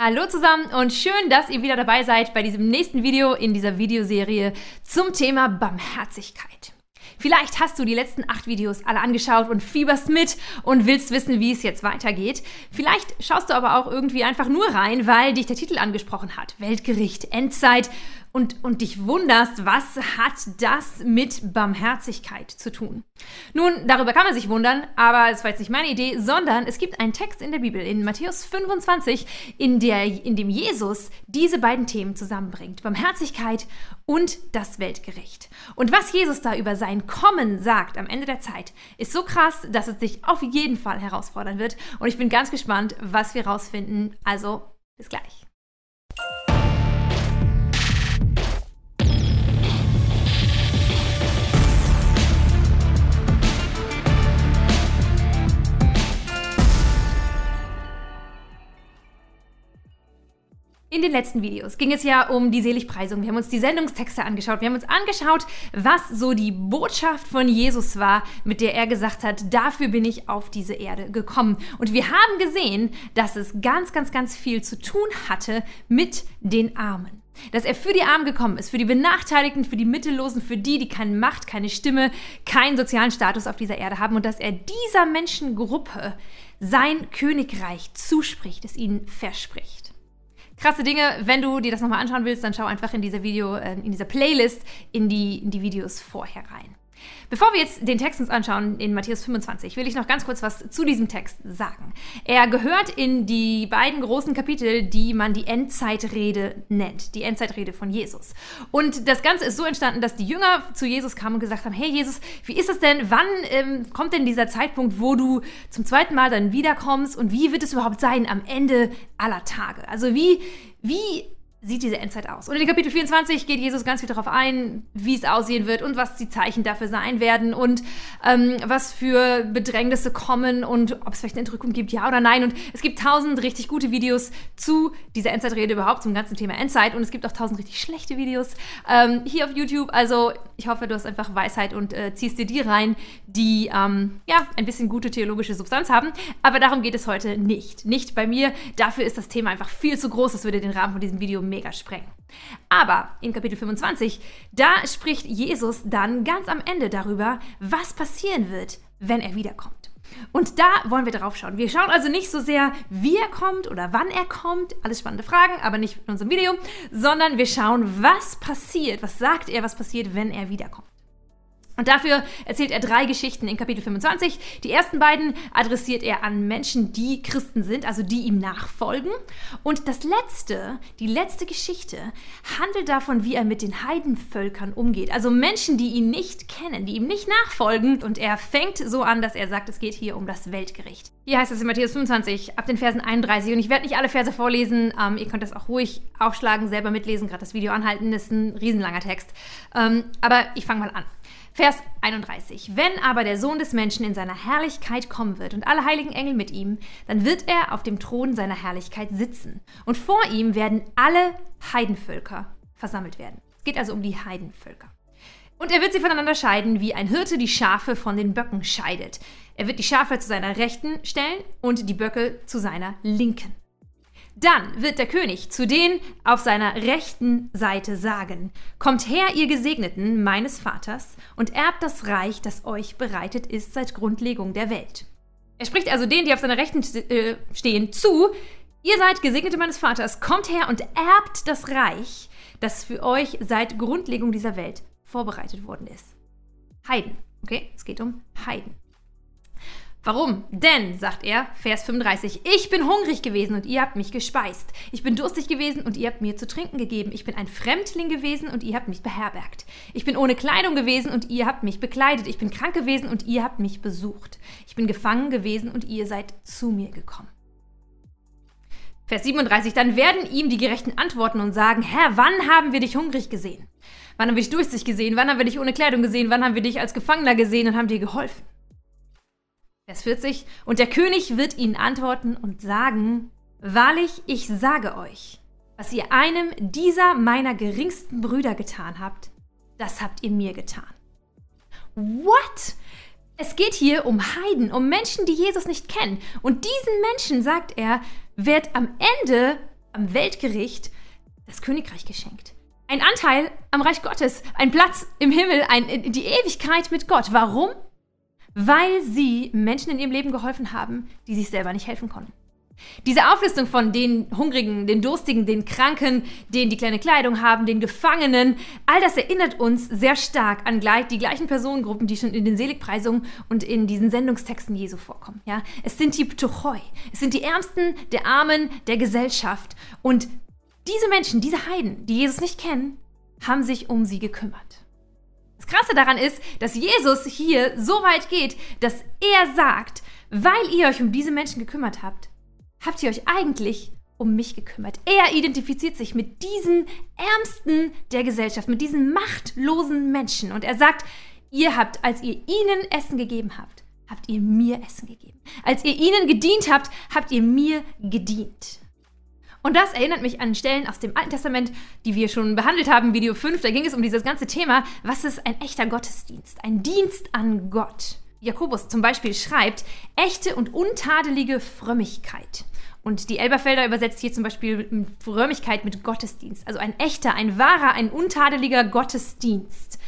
Hallo zusammen und schön, dass ihr wieder dabei seid bei diesem nächsten Video in dieser Videoserie zum Thema Barmherzigkeit. Vielleicht hast du die letzten acht Videos alle angeschaut und fieberst mit und willst wissen, wie es jetzt weitergeht. Vielleicht schaust du aber auch irgendwie einfach nur rein, weil dich der Titel angesprochen hat. Weltgericht, Endzeit und, und dich wunderst, was hat das mit Barmherzigkeit zu tun? Nun, darüber kann man sich wundern, aber es war jetzt nicht meine Idee, sondern es gibt einen Text in der Bibel, in Matthäus 25, in, der, in dem Jesus diese beiden Themen zusammenbringt. Barmherzigkeit und das Weltgericht. Und was Jesus da über sein Kommen sagt am Ende der Zeit, ist so krass, dass es dich auf jeden Fall herausfordern wird. Und ich bin ganz gespannt, was wir rausfinden. Also, bis gleich. In den letzten Videos ging es ja um die Seligpreisung. Wir haben uns die Sendungstexte angeschaut. Wir haben uns angeschaut, was so die Botschaft von Jesus war, mit der er gesagt hat, dafür bin ich auf diese Erde gekommen. Und wir haben gesehen, dass es ganz, ganz, ganz viel zu tun hatte mit den Armen. Dass er für die Armen gekommen ist, für die Benachteiligten, für die Mittellosen, für die, die keine Macht, keine Stimme, keinen sozialen Status auf dieser Erde haben und dass er dieser Menschengruppe sein Königreich zuspricht, es ihnen verspricht krasse Dinge. Wenn du dir das nochmal anschauen willst, dann schau einfach in dieser Video, äh, in dieser Playlist in die, in die Videos vorher rein. Bevor wir jetzt den Text uns anschauen in Matthäus 25, will ich noch ganz kurz was zu diesem Text sagen. Er gehört in die beiden großen Kapitel, die man die Endzeitrede nennt, die Endzeitrede von Jesus. Und das Ganze ist so entstanden, dass die Jünger zu Jesus kamen und gesagt haben, hey Jesus, wie ist es denn, wann ähm, kommt denn dieser Zeitpunkt, wo du zum zweiten Mal dann wiederkommst und wie wird es überhaupt sein am Ende aller Tage? Also wie, wie sieht diese Endzeit aus? Und in Kapitel 24 geht Jesus ganz viel darauf ein, wie es aussehen wird und was die Zeichen dafür sein werden und ähm, was für Bedrängnisse kommen und ob es vielleicht eine Entrückung gibt, ja oder nein. Und es gibt tausend richtig gute Videos zu dieser Endzeitrede überhaupt, zum ganzen Thema Endzeit. Und es gibt auch tausend richtig schlechte Videos ähm, hier auf YouTube. Also ich hoffe, du hast einfach Weisheit und äh, ziehst dir die rein, die ähm, ja ein bisschen gute theologische Substanz haben. Aber darum geht es heute nicht. Nicht bei mir. Dafür ist das Thema einfach viel zu groß. Das würde den Rahmen von diesem Video mega sprengen. Aber in Kapitel 25, da spricht Jesus dann ganz am Ende darüber, was passieren wird, wenn er wiederkommt. Und da wollen wir drauf schauen. Wir schauen also nicht so sehr, wie er kommt oder wann er kommt, alles spannende Fragen, aber nicht in unserem Video, sondern wir schauen, was passiert, was sagt er, was passiert, wenn er wiederkommt. Und dafür erzählt er drei Geschichten in Kapitel 25. Die ersten beiden adressiert er an Menschen, die Christen sind, also die ihm nachfolgen. Und das letzte, die letzte Geschichte, handelt davon, wie er mit den Heidenvölkern umgeht. Also Menschen, die ihn nicht kennen, die ihm nicht nachfolgen. Und er fängt so an, dass er sagt, es geht hier um das Weltgericht. Hier heißt es in Matthäus 25, ab den Versen 31. Und ich werde nicht alle Verse vorlesen. Ähm, ihr könnt das auch ruhig aufschlagen, selber mitlesen, gerade das Video anhalten. Das ist ein riesenlanger Text. Ähm, aber ich fange mal an. Vers 31. Wenn aber der Sohn des Menschen in seiner Herrlichkeit kommen wird und alle heiligen Engel mit ihm, dann wird er auf dem Thron seiner Herrlichkeit sitzen. Und vor ihm werden alle Heidenvölker versammelt werden. Es geht also um die Heidenvölker. Und er wird sie voneinander scheiden, wie ein Hirte die Schafe von den Böcken scheidet. Er wird die Schafe zu seiner Rechten stellen und die Böcke zu seiner Linken. Dann wird der König zu denen auf seiner rechten Seite sagen, Kommt her, ihr Gesegneten meines Vaters, und erbt das Reich, das euch bereitet ist seit Grundlegung der Welt. Er spricht also denen, die auf seiner rechten äh, stehen, zu, Ihr seid Gesegnete meines Vaters, kommt her und erbt das Reich, das für euch seit Grundlegung dieser Welt vorbereitet worden ist. Heiden, okay? Es geht um Heiden. Warum? Denn, sagt er, Vers 35, ich bin hungrig gewesen und ihr habt mich gespeist. Ich bin durstig gewesen und ihr habt mir zu trinken gegeben. Ich bin ein Fremdling gewesen und ihr habt mich beherbergt. Ich bin ohne Kleidung gewesen und ihr habt mich bekleidet. Ich bin krank gewesen und ihr habt mich besucht. Ich bin gefangen gewesen und ihr seid zu mir gekommen. Vers 37, dann werden ihm die Gerechten antworten und sagen, Herr, wann haben wir dich hungrig gesehen? Wann haben wir dich durstig gesehen? Wann haben wir dich ohne Kleidung gesehen? Wann haben wir dich als Gefangener gesehen und haben dir geholfen? Vers 40. Und der König wird ihnen antworten und sagen, Wahrlich, ich sage euch, was ihr einem dieser meiner geringsten Brüder getan habt, das habt ihr mir getan. What? Es geht hier um Heiden, um Menschen, die Jesus nicht kennen. Und diesen Menschen, sagt er, wird am Ende am Weltgericht das Königreich geschenkt. Ein Anteil am Reich Gottes, ein Platz im Himmel, ein, die Ewigkeit mit Gott. Warum? Weil sie Menschen in ihrem Leben geholfen haben, die sich selber nicht helfen konnten. Diese Auflistung von den Hungrigen, den Durstigen, den Kranken, denen die kleine Kleidung haben, den Gefangenen, all das erinnert uns sehr stark an die gleichen Personengruppen, die schon in den Seligpreisungen und in diesen Sendungstexten Jesu vorkommen. Ja? Es sind die Ptochoi, es sind die Ärmsten der Armen der Gesellschaft. Und diese Menschen, diese Heiden, die Jesus nicht kennen, haben sich um sie gekümmert. Das Krasse daran ist, dass Jesus hier so weit geht, dass er sagt, weil ihr euch um diese Menschen gekümmert habt, habt ihr euch eigentlich um mich gekümmert. Er identifiziert sich mit diesen Ärmsten der Gesellschaft, mit diesen machtlosen Menschen. Und er sagt, ihr habt, als ihr ihnen Essen gegeben habt, habt ihr mir Essen gegeben. Als ihr ihnen gedient habt, habt ihr mir gedient. Und das erinnert mich an Stellen aus dem Alten Testament, die wir schon behandelt haben, Video 5. Da ging es um dieses ganze Thema, was ist ein echter Gottesdienst? Ein Dienst an Gott. Jakobus zum Beispiel schreibt, echte und untadelige Frömmigkeit. Und die Elberfelder übersetzt hier zum Beispiel Frömmigkeit mit Gottesdienst. Also ein echter, ein wahrer, ein untadeliger Gottesdienst.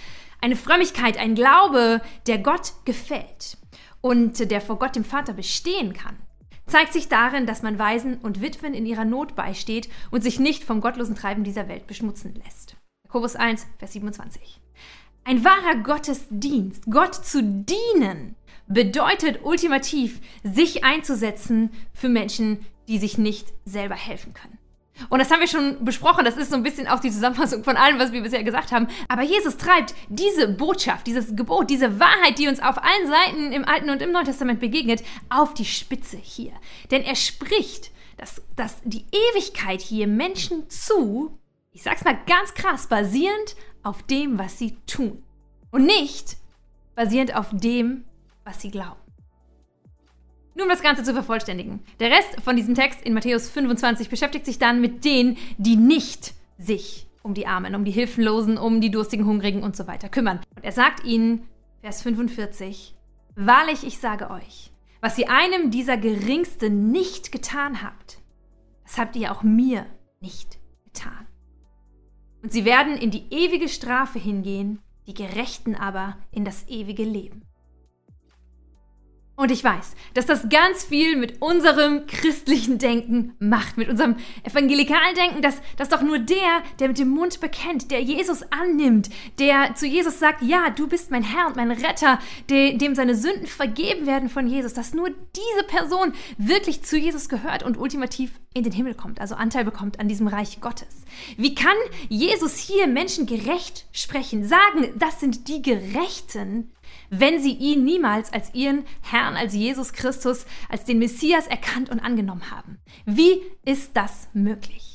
Eine Frömmigkeit, ein Glaube, der Gott gefällt und der vor Gott dem Vater bestehen kann, zeigt sich darin, dass man Waisen und Witwen in ihrer Not beisteht und sich nicht vom gottlosen Treiben dieser Welt beschmutzen lässt. Jakobus 1, Vers 27. Ein wahrer Gottesdienst, Gott zu dienen, bedeutet ultimativ, sich einzusetzen für Menschen, die sich nicht selber helfen können. Und das haben wir schon besprochen, das ist so ein bisschen auch die Zusammenfassung von allem, was wir bisher gesagt haben. Aber Jesus treibt diese Botschaft, dieses Gebot, diese Wahrheit, die uns auf allen Seiten im Alten und im Neuen Testament begegnet, auf die Spitze hier. Denn er spricht, dass, dass die Ewigkeit hier Menschen zu, ich sag's mal ganz krass, basierend auf dem, was sie tun. Und nicht basierend auf dem, was sie glauben. Nur um das Ganze zu vervollständigen. Der Rest von diesem Text in Matthäus 25 beschäftigt sich dann mit denen, die nicht sich um die Armen, um die Hilflosen, um die durstigen, hungrigen und so weiter kümmern. Und er sagt ihnen, Vers 45, Wahrlich, ich sage euch, was ihr einem dieser Geringsten nicht getan habt, das habt ihr auch mir nicht getan. Und sie werden in die ewige Strafe hingehen, die Gerechten aber in das ewige Leben. Und ich weiß, dass das ganz viel mit unserem christlichen Denken macht, mit unserem evangelikalen Denken, dass, dass doch nur der, der mit dem Mund bekennt, der Jesus annimmt, der zu Jesus sagt, ja, du bist mein Herr und mein Retter, der, dem seine Sünden vergeben werden von Jesus, dass nur diese Person wirklich zu Jesus gehört und ultimativ in den Himmel kommt, also Anteil bekommt an diesem Reich Gottes. Wie kann Jesus hier Menschen gerecht sprechen, sagen, das sind die Gerechten, wenn sie ihn niemals als ihren Herrn, als Jesus Christus, als den Messias erkannt und angenommen haben. Wie ist das möglich?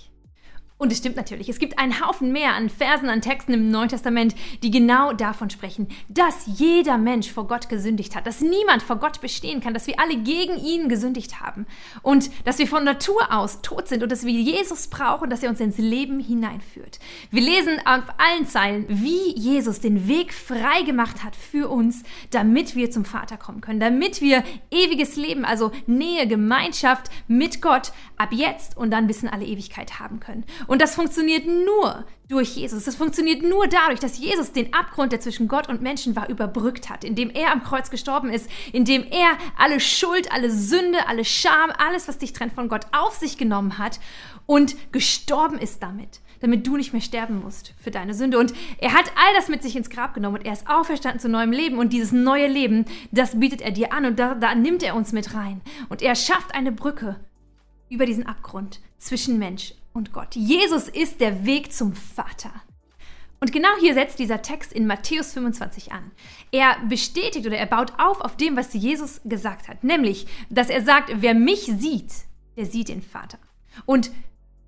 Und es stimmt natürlich, es gibt einen Haufen mehr an Versen, an Texten im Neuen Testament, die genau davon sprechen, dass jeder Mensch vor Gott gesündigt hat, dass niemand vor Gott bestehen kann, dass wir alle gegen ihn gesündigt haben und dass wir von Natur aus tot sind und dass wir Jesus brauchen, dass er uns ins Leben hineinführt. Wir lesen auf allen Zeilen, wie Jesus den Weg frei gemacht hat für uns, damit wir zum Vater kommen können, damit wir ewiges Leben, also Nähe, Gemeinschaft mit Gott ab jetzt und dann bis in alle Ewigkeit haben können. Und das funktioniert nur durch Jesus. Das funktioniert nur dadurch, dass Jesus den Abgrund, der zwischen Gott und Menschen war, überbrückt hat, indem er am Kreuz gestorben ist, indem er alle Schuld, alle Sünde, alle Scham, alles, was dich trennt von Gott, auf sich genommen hat und gestorben ist damit damit du nicht mehr sterben musst für deine Sünde. Und er hat all das mit sich ins Grab genommen und er ist auferstanden zu neuem Leben. Und dieses neue Leben, das bietet er dir an und da, da nimmt er uns mit rein. Und er schafft eine Brücke über diesen Abgrund zwischen Mensch und Gott. Jesus ist der Weg zum Vater. Und genau hier setzt dieser Text in Matthäus 25 an. Er bestätigt oder er baut auf auf dem, was Jesus gesagt hat, nämlich, dass er sagt, wer mich sieht, der sieht den Vater. Und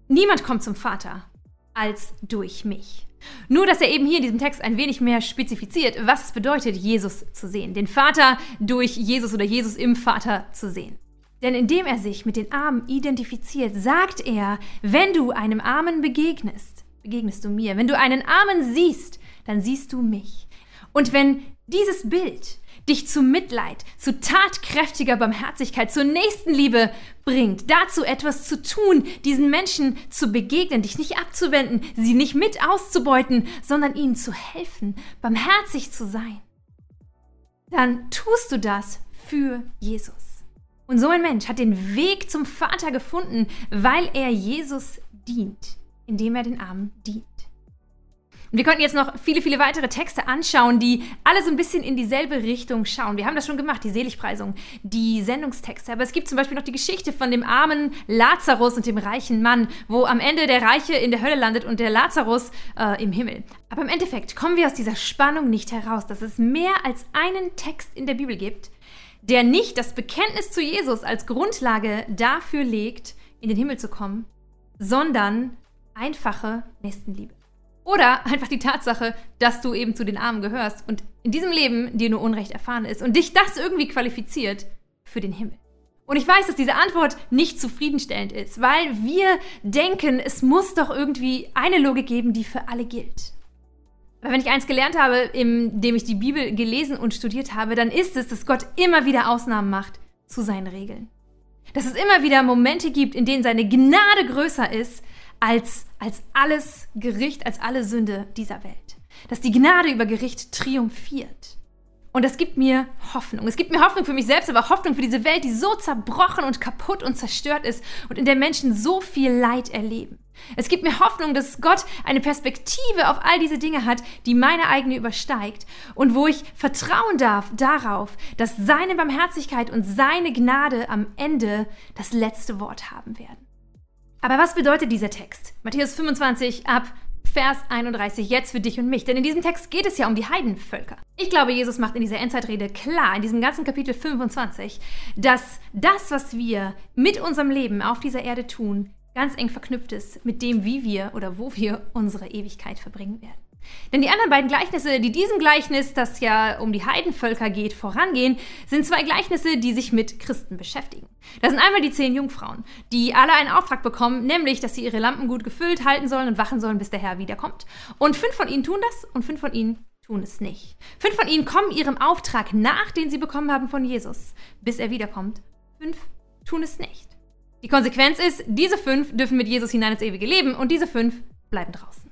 niemand kommt zum Vater als durch mich. Nur, dass er eben hier in diesem Text ein wenig mehr spezifiziert, was es bedeutet, Jesus zu sehen, den Vater durch Jesus oder Jesus im Vater zu sehen. Denn indem er sich mit den Armen identifiziert, sagt er, wenn du einem Armen begegnest, begegnest du mir. Wenn du einen Armen siehst, dann siehst du mich. Und wenn dieses Bild, dich zu Mitleid, zu tatkräftiger Barmherzigkeit, zur Nächstenliebe bringt, dazu etwas zu tun, diesen Menschen zu begegnen, dich nicht abzuwenden, sie nicht mit auszubeuten, sondern ihnen zu helfen, barmherzig zu sein, dann tust du das für Jesus. Und so ein Mensch hat den Weg zum Vater gefunden, weil er Jesus dient, indem er den Armen dient. Und wir könnten jetzt noch viele, viele weitere Texte anschauen, die alle so ein bisschen in dieselbe Richtung schauen. Wir haben das schon gemacht, die Seligpreisung, die Sendungstexte. Aber es gibt zum Beispiel noch die Geschichte von dem armen Lazarus und dem reichen Mann, wo am Ende der Reiche in der Hölle landet und der Lazarus äh, im Himmel. Aber im Endeffekt kommen wir aus dieser Spannung nicht heraus, dass es mehr als einen Text in der Bibel gibt, der nicht das Bekenntnis zu Jesus als Grundlage dafür legt, in den Himmel zu kommen, sondern einfache Nächstenliebe. Oder einfach die Tatsache, dass du eben zu den Armen gehörst und in diesem Leben dir nur Unrecht erfahren ist und dich das irgendwie qualifiziert für den Himmel. Und ich weiß, dass diese Antwort nicht zufriedenstellend ist, weil wir denken, es muss doch irgendwie eine Logik geben, die für alle gilt. Aber wenn ich eins gelernt habe, indem ich die Bibel gelesen und studiert habe, dann ist es, dass Gott immer wieder Ausnahmen macht zu seinen Regeln. Dass es immer wieder Momente gibt, in denen seine Gnade größer ist als, als alles Gericht, als alle Sünde dieser Welt. Dass die Gnade über Gericht triumphiert. Und das gibt mir Hoffnung. Es gibt mir Hoffnung für mich selbst, aber Hoffnung für diese Welt, die so zerbrochen und kaputt und zerstört ist und in der Menschen so viel Leid erleben. Es gibt mir Hoffnung, dass Gott eine Perspektive auf all diese Dinge hat, die meine eigene übersteigt und wo ich vertrauen darf darauf, dass seine Barmherzigkeit und seine Gnade am Ende das letzte Wort haben werden. Aber was bedeutet dieser Text? Matthäus 25 ab Vers 31 jetzt für dich und mich. Denn in diesem Text geht es ja um die Heidenvölker. Ich glaube, Jesus macht in dieser Endzeitrede klar, in diesem ganzen Kapitel 25, dass das, was wir mit unserem Leben auf dieser Erde tun, ganz eng verknüpft ist mit dem, wie wir oder wo wir unsere Ewigkeit verbringen werden. Denn die anderen beiden Gleichnisse, die diesem Gleichnis, das ja um die Heidenvölker geht, vorangehen, sind zwei Gleichnisse, die sich mit Christen beschäftigen. Das sind einmal die zehn Jungfrauen, die alle einen Auftrag bekommen, nämlich, dass sie ihre Lampen gut gefüllt halten sollen und wachen sollen, bis der Herr wiederkommt. Und fünf von ihnen tun das und fünf von ihnen tun es nicht. Fünf von ihnen kommen ihrem Auftrag nach, den sie bekommen haben von Jesus, bis er wiederkommt. Fünf tun es nicht. Die Konsequenz ist, diese fünf dürfen mit Jesus hinein ins ewige Leben und diese fünf bleiben draußen.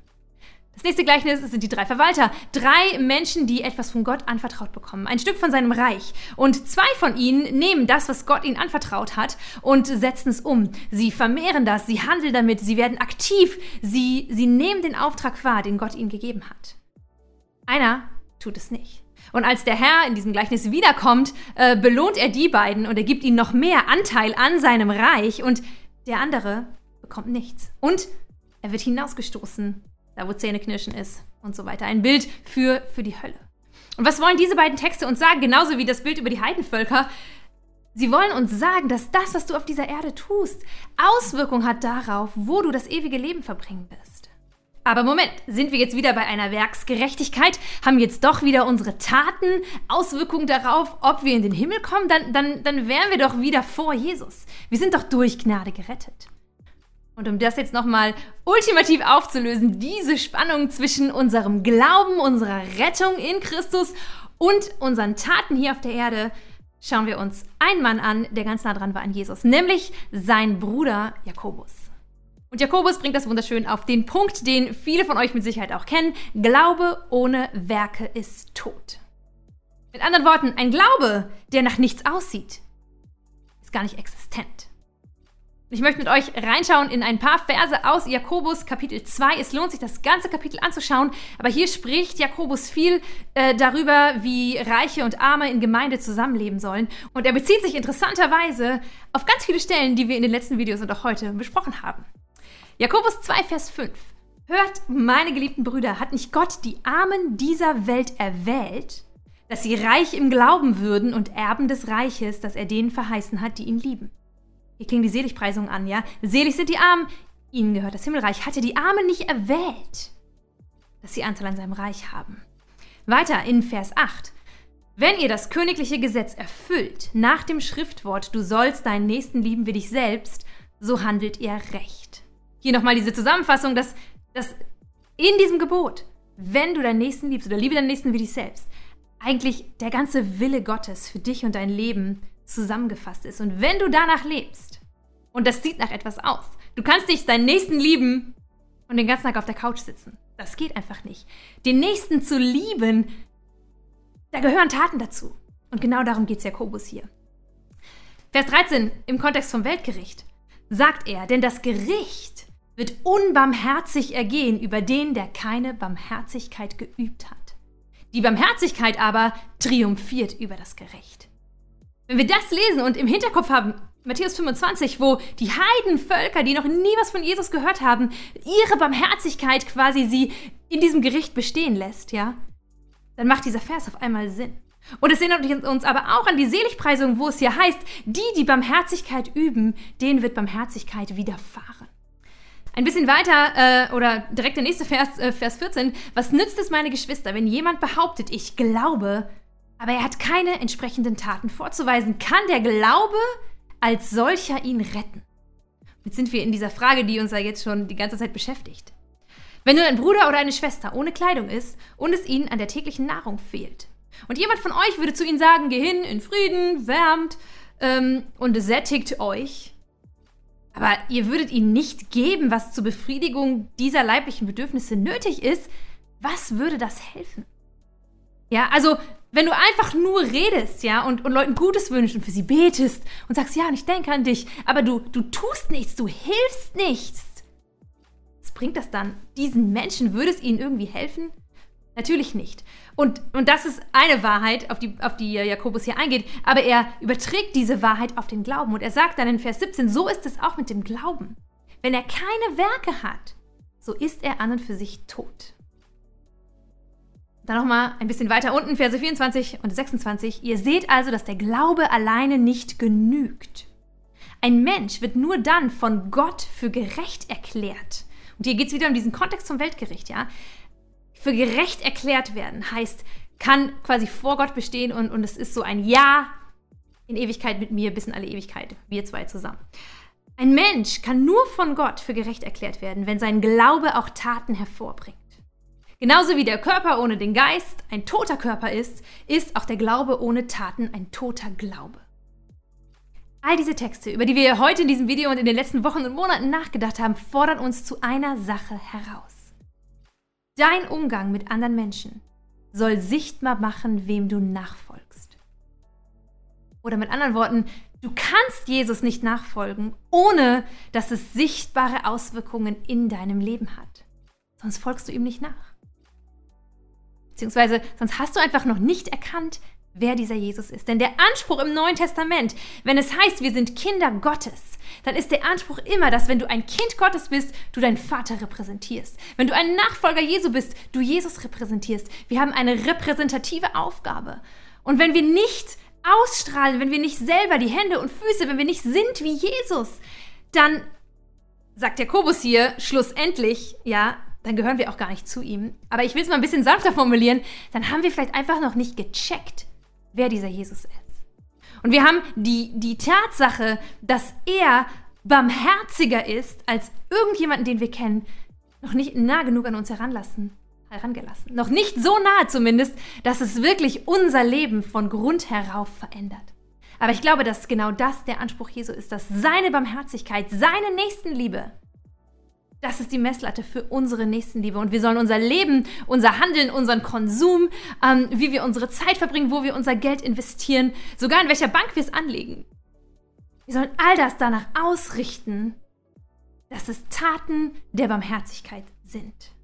Das nächste Gleichnis sind die drei Verwalter. Drei Menschen, die etwas von Gott anvertraut bekommen. Ein Stück von seinem Reich. Und zwei von ihnen nehmen das, was Gott ihnen anvertraut hat, und setzen es um. Sie vermehren das, sie handeln damit, sie werden aktiv, sie, sie nehmen den Auftrag wahr, den Gott ihnen gegeben hat. Einer tut es nicht. Und als der Herr in diesem Gleichnis wiederkommt, äh, belohnt er die beiden und er gibt ihnen noch mehr Anteil an seinem Reich und der andere bekommt nichts. Und er wird hinausgestoßen da wo Zähneknirschen ist und so weiter. Ein Bild für, für die Hölle. Und was wollen diese beiden Texte uns sagen? Genauso wie das Bild über die Heidenvölker. Sie wollen uns sagen, dass das, was du auf dieser Erde tust, Auswirkungen hat darauf, wo du das ewige Leben verbringen wirst. Aber Moment, sind wir jetzt wieder bei einer Werksgerechtigkeit? Haben jetzt doch wieder unsere Taten Auswirkungen darauf, ob wir in den Himmel kommen? Dann, dann, dann wären wir doch wieder vor Jesus. Wir sind doch durch Gnade gerettet. Und um das jetzt nochmal ultimativ aufzulösen, diese Spannung zwischen unserem Glauben, unserer Rettung in Christus und unseren Taten hier auf der Erde, schauen wir uns einen Mann an, der ganz nah dran war an Jesus, nämlich sein Bruder Jakobus. Und Jakobus bringt das wunderschön auf den Punkt, den viele von euch mit Sicherheit auch kennen. Glaube ohne Werke ist tot. Mit anderen Worten, ein Glaube, der nach nichts aussieht, ist gar nicht existent. Ich möchte mit euch reinschauen in ein paar Verse aus Jakobus Kapitel 2. Es lohnt sich, das ganze Kapitel anzuschauen, aber hier spricht Jakobus viel äh, darüber, wie Reiche und Arme in Gemeinde zusammenleben sollen. Und er bezieht sich interessanterweise auf ganz viele Stellen, die wir in den letzten Videos und auch heute besprochen haben. Jakobus 2, Vers 5. Hört, meine geliebten Brüder, hat nicht Gott die Armen dieser Welt erwählt, dass sie reich im Glauben würden und Erben des Reiches, das er denen verheißen hat, die ihn lieben? Hier klingen die Seligpreisungen an, ja? Selig sind die Armen, ihnen gehört das Himmelreich. Hat er die Armen nicht erwählt, dass sie Anteil an seinem Reich haben? Weiter in Vers 8. Wenn ihr das königliche Gesetz erfüllt, nach dem Schriftwort, du sollst deinen Nächsten lieben wie dich selbst, so handelt ihr recht. Hier nochmal diese Zusammenfassung, dass, dass in diesem Gebot, wenn du deinen Nächsten liebst oder liebe deinen Nächsten wie dich selbst, eigentlich der ganze Wille Gottes für dich und dein Leben zusammengefasst ist. Und wenn du danach lebst, und das sieht nach etwas aus, du kannst dich deinen Nächsten lieben und den ganzen Tag auf der Couch sitzen. Das geht einfach nicht. Den Nächsten zu lieben, da gehören Taten dazu. Und genau darum geht es Jakobus hier. Vers 13 im Kontext vom Weltgericht sagt er, denn das Gericht wird unbarmherzig ergehen über den, der keine Barmherzigkeit geübt hat. Die Barmherzigkeit aber triumphiert über das Gericht. Wenn wir das lesen und im Hinterkopf haben, Matthäus 25, wo die Heidenvölker, die noch nie was von Jesus gehört haben, ihre Barmherzigkeit quasi sie in diesem Gericht bestehen lässt, ja, dann macht dieser Vers auf einmal Sinn. Und es erinnert uns aber auch an die Seligpreisung, wo es hier heißt, die, die Barmherzigkeit üben, denen wird Barmherzigkeit widerfahren. Ein bisschen weiter, äh, oder direkt der nächste Vers, äh, Vers 14. Was nützt es, meine Geschwister, wenn jemand behauptet, ich glaube, aber er hat keine entsprechenden Taten vorzuweisen? Kann der Glaube als solcher ihn retten? Jetzt sind wir in dieser Frage, die uns ja jetzt schon die ganze Zeit beschäftigt. Wenn nur ein Bruder oder eine Schwester ohne Kleidung ist und es ihnen an der täglichen Nahrung fehlt, und jemand von euch würde zu ihnen sagen, geh hin in Frieden, wärmt ähm, und sättigt euch, aber ihr würdet ihnen nicht geben, was zur Befriedigung dieser leiblichen Bedürfnisse nötig ist. Was würde das helfen? Ja, also wenn du einfach nur redest, ja, und, und Leuten Gutes wünschst und für sie betest und sagst, ja, und ich denke an dich, aber du, du tust nichts, du hilfst nichts. Was bringt das dann? Diesen Menschen würde es ihnen irgendwie helfen? Natürlich nicht. Und, und das ist eine Wahrheit, auf die, auf die Jakobus hier eingeht. Aber er überträgt diese Wahrheit auf den Glauben. Und er sagt dann in Vers 17, so ist es auch mit dem Glauben. Wenn er keine Werke hat, so ist er an und für sich tot. Dann nochmal ein bisschen weiter unten, Verse 24 und 26. Ihr seht also, dass der Glaube alleine nicht genügt. Ein Mensch wird nur dann von Gott für gerecht erklärt. Und hier geht es wieder um diesen Kontext vom Weltgericht, ja für gerecht erklärt werden, heißt, kann quasi vor Gott bestehen und, und es ist so ein Ja in Ewigkeit mit mir bis in alle Ewigkeit, wir zwei zusammen. Ein Mensch kann nur von Gott für gerecht erklärt werden, wenn sein Glaube auch Taten hervorbringt. Genauso wie der Körper ohne den Geist ein toter Körper ist, ist auch der Glaube ohne Taten ein toter Glaube. All diese Texte, über die wir heute in diesem Video und in den letzten Wochen und Monaten nachgedacht haben, fordern uns zu einer Sache heraus. Dein Umgang mit anderen Menschen soll sichtbar machen, wem du nachfolgst. Oder mit anderen Worten, du kannst Jesus nicht nachfolgen, ohne dass es sichtbare Auswirkungen in deinem Leben hat. Sonst folgst du ihm nicht nach. Beziehungsweise sonst hast du einfach noch nicht erkannt, wer dieser Jesus ist. Denn der Anspruch im Neuen Testament, wenn es heißt, wir sind Kinder Gottes, dann ist der Anspruch immer, dass wenn du ein Kind Gottes bist, du deinen Vater repräsentierst. Wenn du ein Nachfolger Jesu bist, du Jesus repräsentierst. Wir haben eine repräsentative Aufgabe. Und wenn wir nicht ausstrahlen, wenn wir nicht selber die Hände und Füße, wenn wir nicht sind wie Jesus, dann sagt Jakobus hier schlussendlich, ja, dann gehören wir auch gar nicht zu ihm. Aber ich will es mal ein bisschen sanfter formulieren, dann haben wir vielleicht einfach noch nicht gecheckt, wer dieser Jesus ist. Und wir haben die, die Tatsache, dass er barmherziger ist als irgendjemanden, den wir kennen, noch nicht nah genug an uns heranlassen, herangelassen. Noch nicht so nahe zumindest, dass es wirklich unser Leben von Grund herauf verändert. Aber ich glaube, dass genau das der Anspruch Jesu ist, dass seine Barmherzigkeit, seine Nächstenliebe das ist die Messlatte für unsere Nächstenliebe. Und wir sollen unser Leben, unser Handeln, unseren Konsum, ähm, wie wir unsere Zeit verbringen, wo wir unser Geld investieren, sogar in welcher Bank wir es anlegen. Wir sollen all das danach ausrichten, dass es Taten der Barmherzigkeit sind.